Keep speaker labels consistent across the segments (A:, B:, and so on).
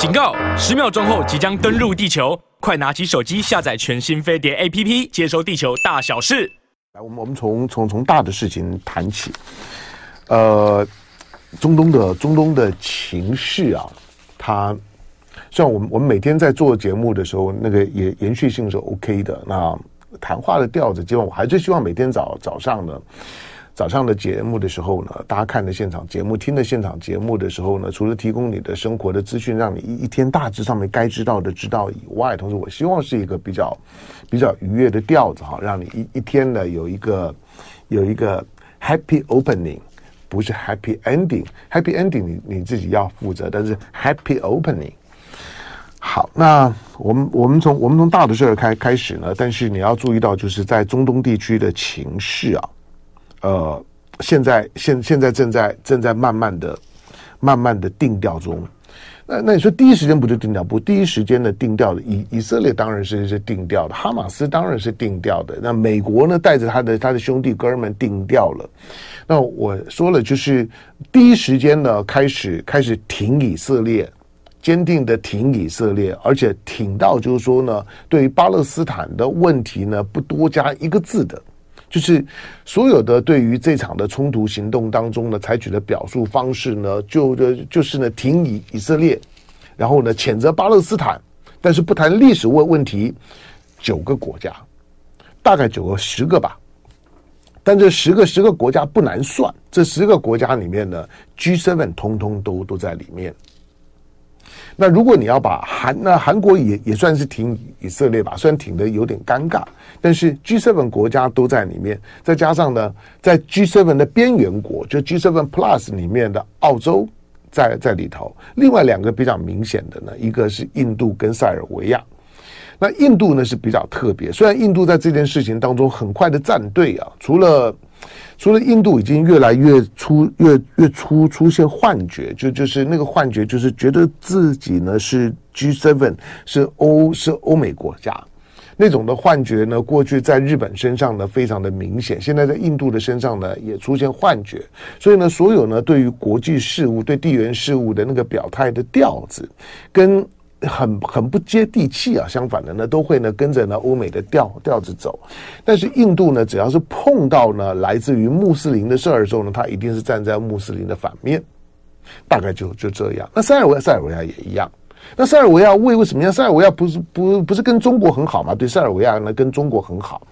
A: 警告！十秒钟后即将登陆地球，快拿起手机下载全新飞碟 APP，接收地球大小事。
B: 来，我们我们从从从大的事情谈起。呃，中东的中东的情势啊，它像我们我们每天在做节目的时候，那个延延续性是 OK 的。那谈话的调子，基本我还是希望每天早早上呢。早上的节目的时候呢，大家看的现场节目、听的现场节目的时候呢，除了提供你的生活的资讯，让你一一天大致上面该知道的知道以外，同时我希望是一个比较比较愉悦的调子哈，让你一一天呢有一个有一个 happy opening，不是 happy ending。happy ending 你你自己要负责，但是 happy opening。好，那我们我们从我们从大的事儿开开始呢，但是你要注意到，就是在中东地区的情势啊。呃，现在现现在正在正在慢慢的、慢慢的定调中。那那你说第一时间不就定调？不，第一时间的定调的以以色列当然是是定调的，哈马斯当然是定调的。那美国呢，带着他的他的兄弟哥们定调了。那我说了，就是第一时间呢，开始开始挺以色列，坚定的挺以色列，而且挺到就是说呢，对于巴勒斯坦的问题呢，不多加一个字的。就是所有的对于这场的冲突行动当中呢，采取的表述方式呢，就就就是呢，挺以以色列，然后呢，谴责巴勒斯坦，但是不谈历史问问题。九个国家，大概九个十个吧，但这十个十个国家不难算，这十个国家里面呢，G seven 通通都都在里面。那如果你要把韩，那韩国也也算是挺以色列吧，虽然挺的有点尴尬，但是 G7 国家都在里面，再加上呢，在 G7 的边缘国，就 G7 Plus 里面的澳洲在在里头，另外两个比较明显的呢，一个是印度跟塞尔维亚。那印度呢是比较特别，虽然印度在这件事情当中很快的站队啊，除了。除了印度已经越来越出越越出出现幻觉，就就是那个幻觉，就是觉得自己呢是 G7 是欧是欧美国家那种的幻觉呢。过去在日本身上呢非常的明显，现在在印度的身上呢也出现幻觉。所以呢，所有呢对于国际事务、对地缘事务的那个表态的调子，跟。很很不接地气啊！相反的呢，都会呢跟着呢欧美的调调子走。但是印度呢，只要是碰到呢来自于穆斯林的事儿的时候呢，他一定是站在穆斯林的反面。大概就就这样。那塞尔维，塞尔维亚也一样。那塞尔维亚为为什么样？塞尔维亚不是不不是跟中国很好吗？对，塞尔维亚呢跟中国很好。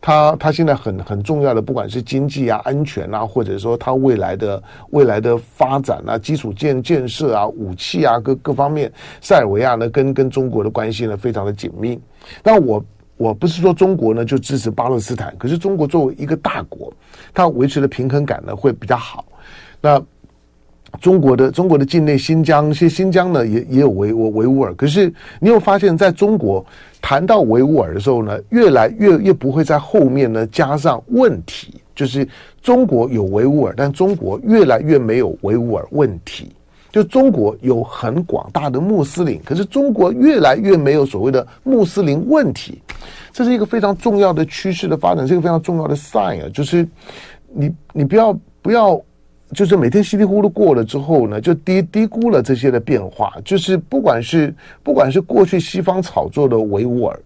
B: 他他现在很很重要的，不管是经济啊、安全啊，或者说他未来的未来的发展啊、基础建建设啊、武器啊各各方面，塞尔维亚呢跟跟中国的关系呢非常的紧密。但我我不是说中国呢就支持巴勒斯坦，可是中国作为一个大国，它维持的平衡感呢会比较好。那。中国的中国的境内新疆，其实新疆呢也也有维吾维吾尔，可是你有发现，在中国谈到维吾尔的时候呢，越来越越不会在后面呢加上问题，就是中国有维吾尔，但中国越来越没有维吾尔问题。就中国有很广大的穆斯林，可是中国越来越没有所谓的穆斯林问题，这是一个非常重要的趋势的发展，是一个非常重要的 sign 啊，就是你你不要不要。就是每天稀里糊涂过了之后呢，就低低估了这些的变化。就是不管是不管是过去西方炒作的维吾尔，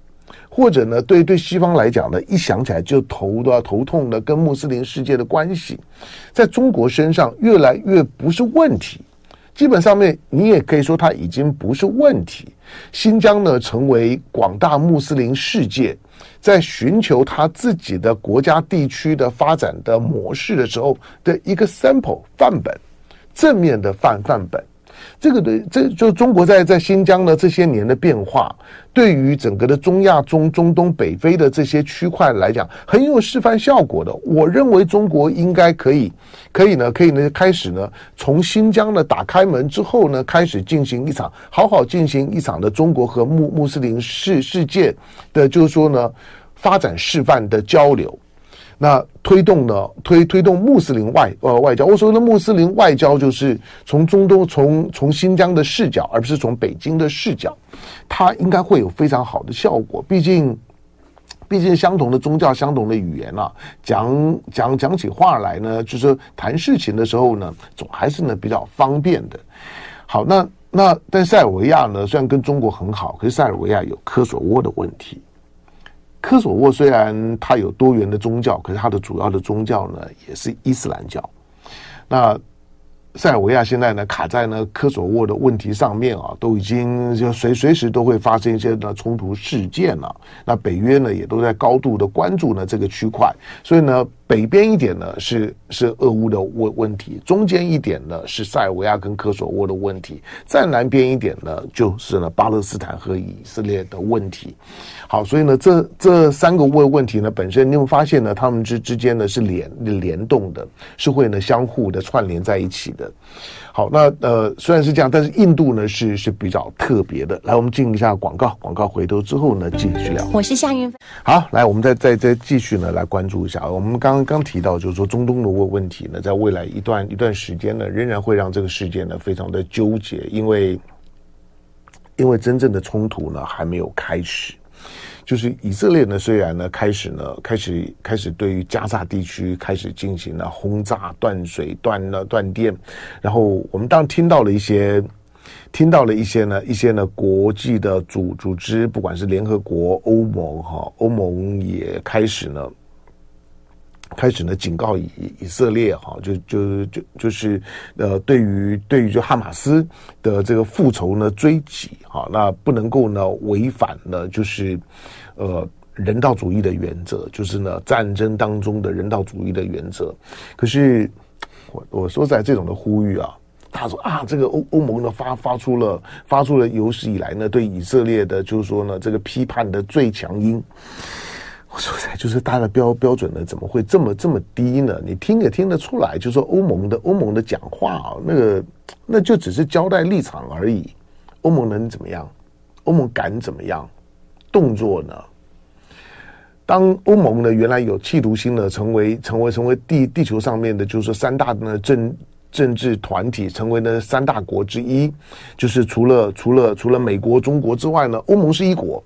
B: 或者呢，对对西方来讲呢，一想起来就头都要头痛的跟穆斯林世界的关系，在中国身上越来越不是问题。基本上面，你也可以说它已经不是问题。新疆呢，成为广大穆斯林世界。在寻求他自己的国家地区的发展的模式的时候的一个 sample 范本，正面的范范本。这个对这就中国在在新疆的这些年的变化，对于整个的中亚、中中东、北非的这些区块来讲，很有示范效果的。我认为中国应该可以，可以呢，可以呢，开始呢，从新疆呢打开门之后呢，开始进行一场好好进行一场的中国和穆穆斯林世世界的，就是说呢，发展示范的交流。那推动呢？推推动穆斯林外呃外交。我所谓的穆斯林外交，就是从中东从从新疆的视角，而不是从北京的视角，它应该会有非常好的效果。毕竟，毕竟相同的宗教，相同的语言啊，讲讲讲起话来呢，就是谈事情的时候呢，总还是呢比较方便的。好，那。那但塞尔维亚呢，虽然跟中国很好，可是塞尔维亚有科索沃的问题。科索沃虽然它有多元的宗教，可是它的主要的宗教呢也是伊斯兰教。那塞尔维亚现在呢卡在呢科索沃的问题上面啊，都已经就随随时都会发生一些的冲突事件了。那北约呢也都在高度的关注呢这个区块，所以呢。北边一点呢是是俄乌的问问题，中间一点呢是塞尔维亚跟科索沃的问题，再南边一点呢就是呢巴勒斯坦和以色列的问题。好，所以呢这这三个问问题呢本身你会发现呢他们之之间呢是联联动的，是会呢相互的串联在一起的。好，那呃虽然是这样，但是印度呢是是比较特别的。来，我们进一下广告，广告回头之后呢继续聊。
C: 我是夏云芬。
B: 好，来我们再再再继续呢来关注一下，我们刚。刚刚提到，就是说中东的问问题呢，在未来一段一段时间呢，仍然会让这个世界呢非常的纠结，因为因为真正的冲突呢还没有开始。就是以色列呢，虽然呢开始呢开始开始对于加沙地区开始进行了轰炸、断水、断了断电，然后我们当听到了一些听到了一些呢一些呢国际的组组织，不管是联合国、欧盟哈，欧盟也开始呢。开始呢，警告以以色列哈，就就就就是呃，对于对于就哈马斯的这个复仇呢追击哈，那不能够呢违反呢就是呃人道主义的原则，就是呢战争当中的人道主义的原则。可是我我说在这种的呼吁啊，他说啊，这个欧欧盟呢发发出了发出了有史以来呢对以色列的就是说呢这个批判的最强音。说在，就是它的标标准呢，怎么会这么这么低呢？你听也听得出来，就是说欧盟的欧盟的讲话啊，那个那就只是交代立场而已。欧盟能怎么样？欧盟敢怎么样？动作呢？当欧盟呢原来有企图心呢，成为成为成为地地球上面的，就是三大呢政政治团体，成为呢三大国之一，就是除了除了除了美国、中国之外呢，欧盟是一国。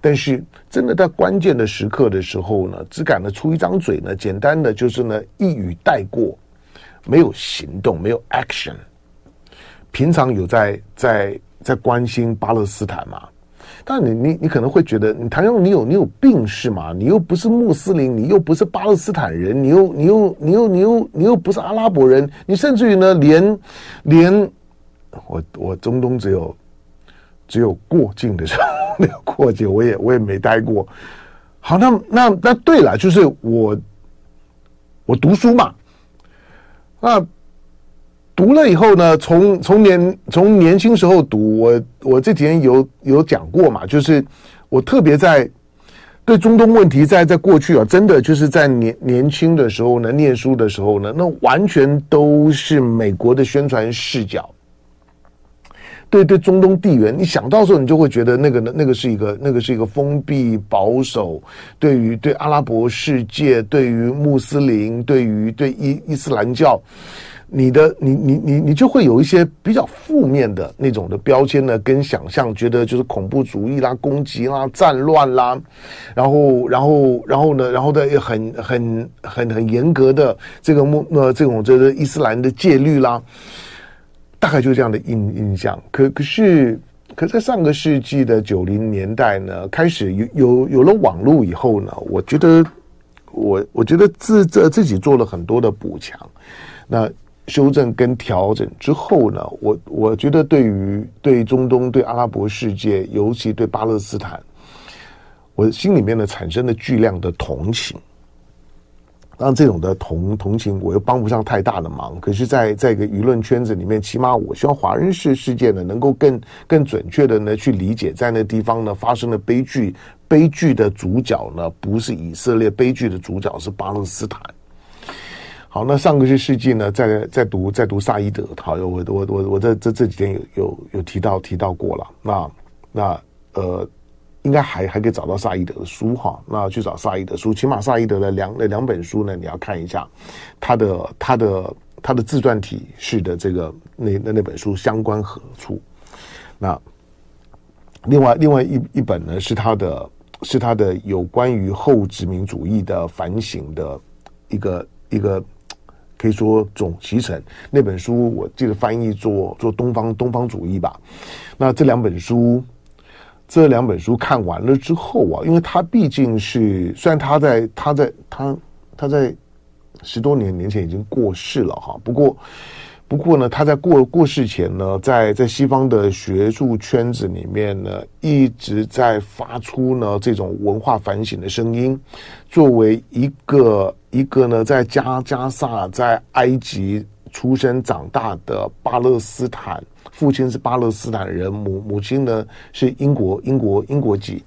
B: 但是，真的在关键的时刻的时候呢，只敢呢出一张嘴呢，简单的就是呢一语带过，没有行动，没有 action。平常有在在在关心巴勒斯坦嘛？但你你你可能会觉得，你谭耀，你有你有病是吗？你又不是穆斯林，你又不是巴勒斯坦人，你又你又你又你又你又不是阿拉伯人，你甚至于呢，连连我我中东只有只有过境的时候。没 有过境，我也我也没待过。好，那那那对了，就是我我读书嘛。那读了以后呢，从从年从年轻时候读，我我这几天有有讲过嘛，就是我特别在对中东问题，在在过去啊，真的就是在年年轻的时候呢，念书的时候呢，那完全都是美国的宣传视角。对对，中东地缘，你想到时候，你就会觉得那个那个是一个那个是一个封闭保守。对于对阿拉伯世界，对于穆斯林，对于对伊伊斯兰教，你的你你你你就会有一些比较负面的那种的标签呢，跟想象，觉得就是恐怖主义啦、攻击啦、战乱啦，然后然后然后呢，然后的很很很很严格的这个穆呃这种这个伊斯兰的戒律啦。大概就这样的印印象，可可是，可在上个世纪的九零年代呢，开始有有有了网络以后呢，我觉得我我觉得自这自己做了很多的补强，那修正跟调整之后呢，我我觉得对于对中东、对阿拉伯世界，尤其对巴勒斯坦，我心里面呢产生了巨量的同情。当然，这种的同同情，我又帮不上太大的忙。可是在，在在一个舆论圈子里面，起码我希望华人世世界呢，能够更更准确的呢去理解，在那地方呢发生的悲剧，悲剧的主角呢不是以色列，悲剧的主角是巴勒斯坦。好，那上个世世纪呢，在在读在读萨伊德，好，我我我我这这这几天有有有提到提到过了。那那呃。应该还还可以找到萨伊德的书哈，那去找萨伊德书，起码萨伊德的两那两本书呢，你要看一下他的他的他的自传体式的这个那那那本书相关何处？那另外另外一一本呢，是他的是他的有关于后殖民主义的反省的一个一个可以说总集成。那本书我记得翻译做做东方东方主义吧。那这两本书，这两本书看完了之后啊，因为他毕竟是虽然他在他在他他在十多年年前已经过世了哈，不过。不过呢，他在过过世前呢，在在西方的学术圈子里面呢，一直在发出呢这种文化反省的声音。作为一个一个呢，在加加萨在埃及出生长大的巴勒斯坦，父亲是巴勒斯坦人，母母亲呢是英国英国英国籍。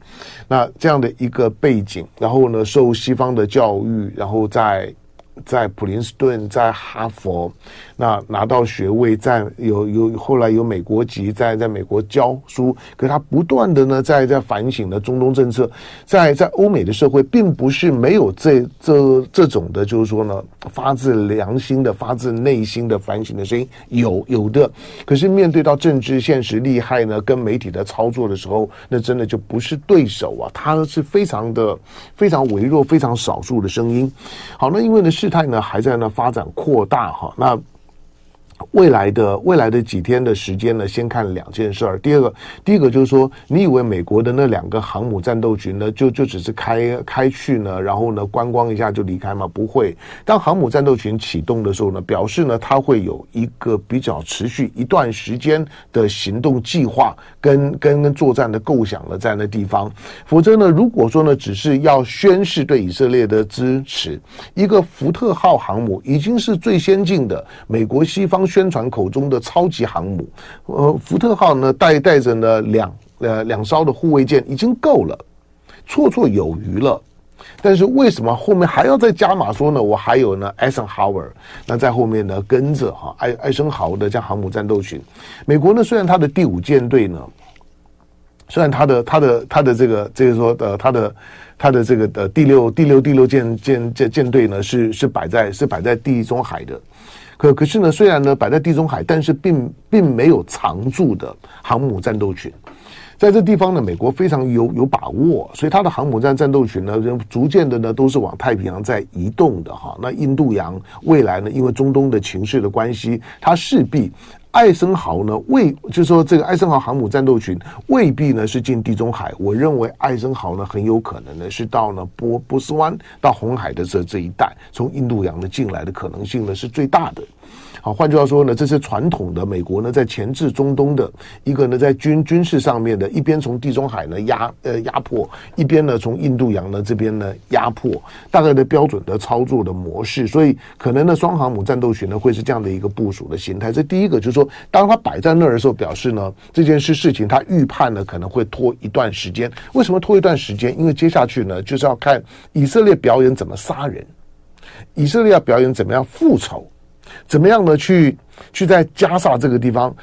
B: 那这样的一个背景，然后呢，受西方的教育，然后在在普林斯顿，在哈佛。那拿到学位，在有有后来有美国籍，在在美国教书，可是他不断的呢，在在反省的中东政策，在在欧美的社会，并不是没有这这这种的，就是说呢，发自良心的、发自内心的反省的声音，有有的。可是面对到政治现实利害呢，跟媒体的操作的时候，那真的就不是对手啊，他是非常的非常微弱、非常少数的声音。好，那因为呢是，事态呢还在那发展扩大哈，那。未来的未来的几天的时间呢，先看两件事儿。第二个，第一个就是说，你以为美国的那两个航母战斗群呢，就就只是开开去呢，然后呢观光一下就离开吗？不会。当航母战斗群启动的时候呢，表示呢它会有一个比较持续一段时间的行动计划跟跟作战的构想了在那地方。否则呢，如果说呢只是要宣示对以色列的支持，一个福特号航母已经是最先进的美国西方。宣宣传口中的超级航母，呃，福特号呢带带着呢两呃两艘的护卫舰已经够了，绰绰有余了。但是为什么后面还要再加码说呢？我还有呢艾森豪尔，那在后面呢跟着哈艾艾森豪的这航母战斗群。美国呢虽然它的第五舰队呢，虽然它的它的它的这个这个说呃它的它的这个的第六第六第六舰舰舰舰队呢是是摆在是摆在地中海的。可可是呢，虽然呢摆在地中海，但是并并没有常驻的航母战斗群，在这地方呢，美国非常有有把握，所以它的航母战战斗群呢，逐渐的呢都是往太平洋在移动的哈。那印度洋未来呢，因为中东的情势的关系，它势必。艾森豪呢，未就说这个艾森豪航母战斗群未必呢是进地中海，我认为艾森豪呢很有可能呢是到呢波波斯湾到红海的这这一带，从印度洋呢进来的可能性呢是最大的。好，换句话说呢，这是传统的美国呢在钳制中东的一个呢在军军事上面的，一边从地中海呢压呃压迫，一边呢从印度洋呢这边呢压迫，大概的标准的操作的模式，所以可能呢双航母战斗群呢会是这样的一个部署的形态。这第一个就是说，当他摆在那儿的时候，表示呢这件事事情他预判呢可能会拖一段时间。为什么拖一段时间？因为接下去呢就是要看以色列表演怎么杀人，以色列要表演怎么样复仇。怎么样呢？去去在加萨这个地方，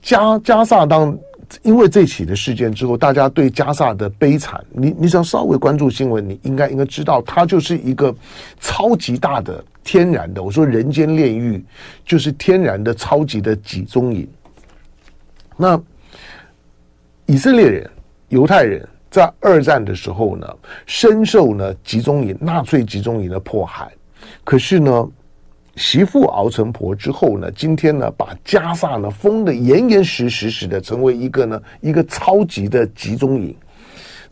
B: 加加萨当因为这起的事件之后，大家对加萨的悲惨，你你只要稍微关注新闻，你应该应该知道，它就是一个超级大的天然的。我说人间炼狱，就是天然的超级的集中营。那以色列人、犹太人在二战的时候呢，深受呢集中营、纳粹集中营的迫害，可是呢。媳妇熬成婆之后呢，今天呢，把加萨呢封得严严实实实的，成为一个呢一个超级的集中营。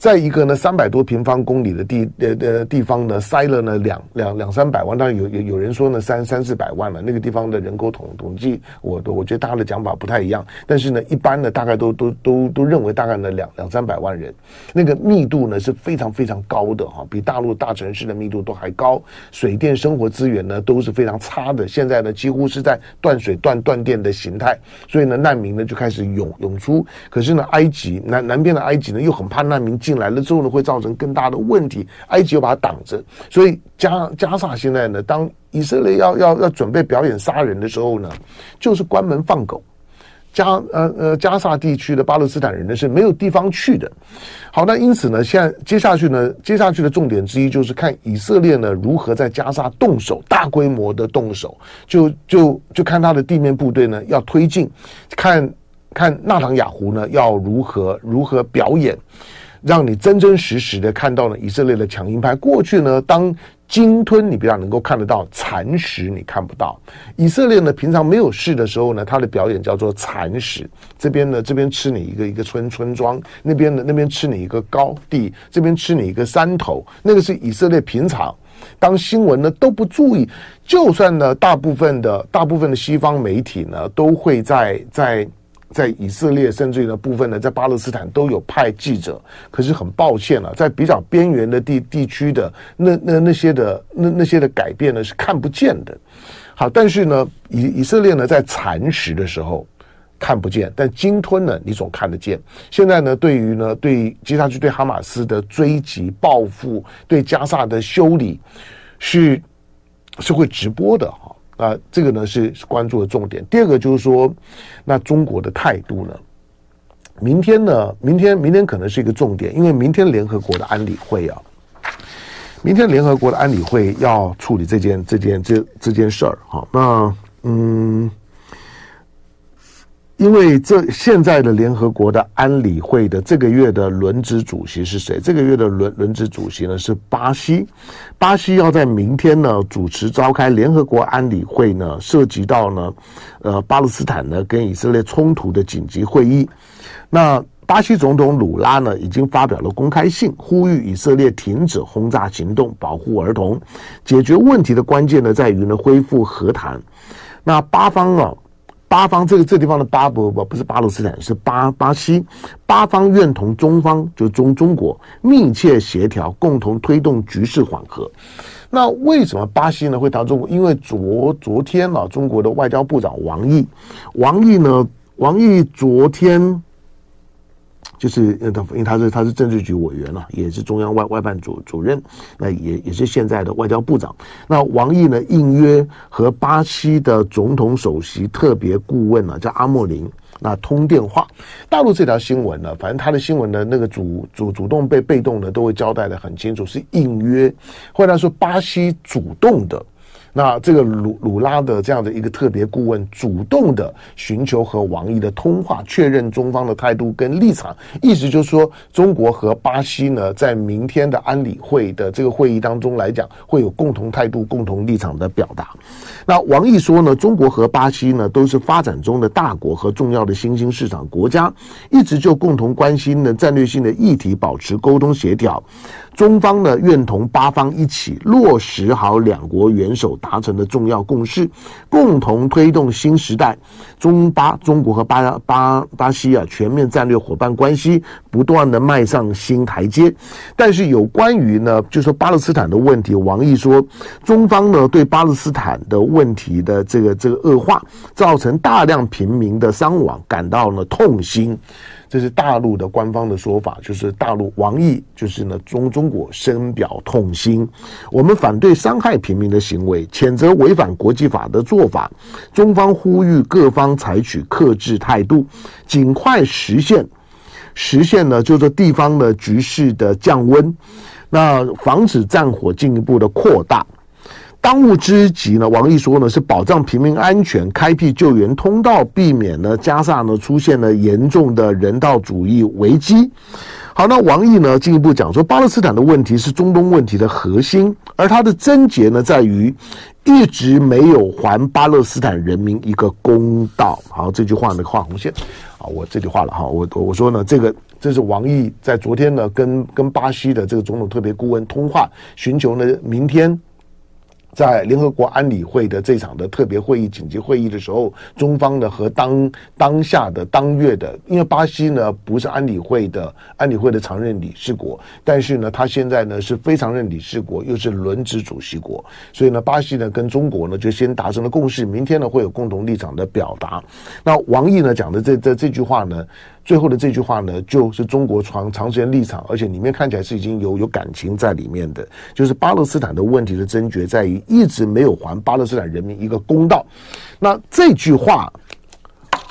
B: 在一个呢三百多平方公里的地呃呃地方呢，塞了呢两两两三百万，当然有有有人说呢三三四百万了。那个地方的人口统统计，我我觉得大家的讲法不太一样。但是呢，一般呢大概都都都都认为大概呢两两三百万人，那个密度呢是非常非常高的哈，比大陆大城市的密度都还高。水电生活资源呢都是非常差的，现在呢几乎是在断水断断电的形态。所以呢难民呢就开始涌涌出。可是呢埃及南南边的埃及呢又很怕难民。进来了之后呢，会造成更大的问题。埃及又把它挡着，所以加加萨现在呢，当以色列要要要准备表演杀人的时候呢，就是关门放狗。加呃呃加萨地区的巴勒斯坦人呢是没有地方去的。好，那因此呢，现在接下去呢，接下去的重点之一就是看以色列呢如何在加萨动手，大规模的动手，就就就看他的地面部队呢要推进，看看纳唐雅湖呢要如何如何表演。让你真真实实的看到了以色列的强硬派。过去呢，当鲸吞你比较能够看得到，蚕食你看不到。以色列呢，平常没有事的时候呢，他的表演叫做蚕食。这边呢，这边吃你一个一个村村庄，那边呢，那边吃你一个高地，这边吃你一个山头。那个是以色列平常。当新闻呢都不注意，就算呢大部分的大部分的西方媒体呢都会在在在以色列，甚至于呢部分呢在巴勒斯坦都有派记者。可是很抱歉了，在比较边缘的地地区的那那那些的那那些的改变呢是看不见的。好，但是呢以以色列呢在蚕食的时候。看不见，但鲸吞呢，你总看得见。现在呢，对于呢，对接下去对哈马斯的追击报复，对加萨的修理，是是会直播的哈啊，这个呢是关注的重点。第二个就是说，那中国的态度呢？明天呢？明天明天可能是一个重点，因为明天联合国的安理会啊，明天联合国的安理会要处理这件这件这这件事儿哈。那嗯。因为这现在的联合国的安理会的这个月的轮值主席是谁？这个月的轮轮值主席呢是巴西，巴西要在明天呢主持召开联合国安理会呢，涉及到呢呃巴勒斯坦呢跟以色列冲突的紧急会议。那巴西总统鲁拉呢已经发表了公开信，呼吁以色列停止轰炸行动，保护儿童。解决问题的关键呢在于呢恢复和谈。那巴方啊。巴方这个这地方的巴不不不是巴勒斯坦，是巴巴西。巴方愿同中方，就中中国密切协调，共同推动局势缓和。那为什么巴西呢会谈中国？因为昨昨天啊，中国的外交部长王毅，王毅呢，王毅昨天。就是，因为他是他是政治局委员了，也是中央外外办主主任，那也也是现在的外交部长。那王毅呢，应约和巴西的总统首席特别顾问呢，叫阿莫林，那通电话。大陆这条新闻呢，反正他的新闻呢，那个主主主动被被动的都会交代的很清楚，是应约，或者说巴西主动的。那这个鲁鲁拉的这样的一个特别顾问，主动的寻求和王毅的通话，确认中方的态度跟立场，意思就是说，中国和巴西呢，在明天的安理会的这个会议当中来讲，会有共同态度、共同立场的表达。那王毅说呢，中国和巴西呢，都是发展中的大国和重要的新兴市场国家，一直就共同关心的战略性的议题保持沟通协调。中方呢，愿同巴方一起落实好两国元首达成的重要共识，共同推动新时代中巴中国和巴巴巴西啊全面战略伙伴关系不断的迈上新台阶。但是有关于呢，就说巴勒斯坦的问题，王毅说，中方呢对巴勒斯坦的问题的这个这个恶化，造成大量平民的伤亡，感到了痛心。这是大陆的官方的说法，就是大陆王毅就是呢中中国深表痛心，我们反对伤害平民的行为，谴责违反国际法的做法。中方呼吁各方采取克制态度，尽快实现实现呢，就是地方的局势的降温，那防止战火进一步的扩大。当务之急呢，王毅说呢，是保障平民安全，开辟救援通道，避免呢加萨呢出现了严重的人道主义危机。好，那王毅呢进一步讲说，巴勒斯坦的问题是中东问题的核心，而它的症结呢在于一直没有还巴勒斯坦人民一个公道。好，这句话呢画红线啊，我这句话了哈，我我说呢，这个这是王毅在昨天呢跟跟巴西的这个总统特别顾问通话，寻求呢明天。在联合国安理会的这场的特别会议、紧急会议的时候，中方呢和当当下的当月的，因为巴西呢不是安理会的安理会的常任理事国，但是呢，他现在呢是非常任理事国，又是轮值主席国，所以呢，巴西呢跟中国呢就先达成了共识，明天呢会有共同立场的表达。那王毅呢讲的这这这句话呢？最后的这句话呢，就是中国长长时间立场，而且里面看起来是已经有有感情在里面的，就是巴勒斯坦的问题的症结在于一直没有还巴勒斯坦人民一个公道。那这句话，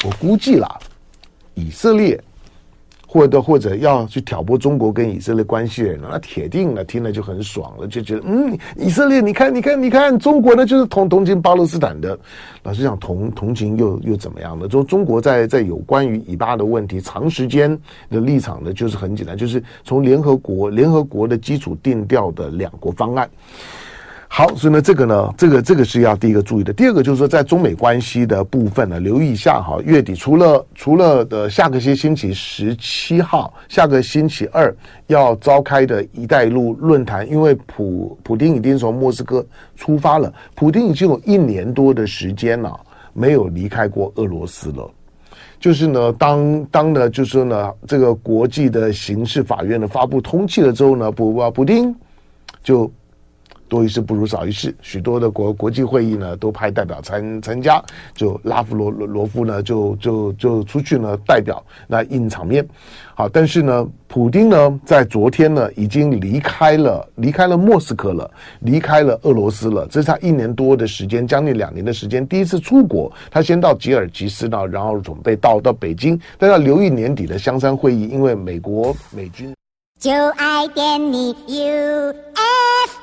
B: 我估计啦，以色列或者或者要去挑拨中国跟以色列关系的人，那铁定了听了就很爽了，就觉得嗯，以色列，你看，你看，你看，中国呢就是同同情巴勒斯坦的。老实讲，同同情又又怎么样呢？就中国在在有关于以巴的问题，长时间的立场呢，就是很简单，就是从联合国联合国的基础定调的两国方案。好，所以呢，这个呢，这个这个是要第一个注意的。第二个就是说，在中美关系的部分呢，留意一下哈。月底除了除了的下个星星期十七号，下个星期二要召开的一带一路论坛，因为普普丁已经从莫斯科出发了，普丁已经有一年多的时间了没有离开过俄罗斯了。就是呢，当当呢，就是说呢，这个国际的刑事法院呢发布通缉了之后呢，普啊普丁就。多一事不如少一事，许多的国国际会议呢都派代表参参加，就拉夫罗罗夫呢就就就出去呢代表那印场面。好，但是呢，普丁呢在昨天呢已经离开了离开了莫斯科了，离开了俄罗斯了。这是他一年多的时间，将近两年的时间，第一次出国。他先到吉尔吉斯呢，然后准备到到北京，但要留意年底的香山会议，因为美国美军。就爱点你 U F。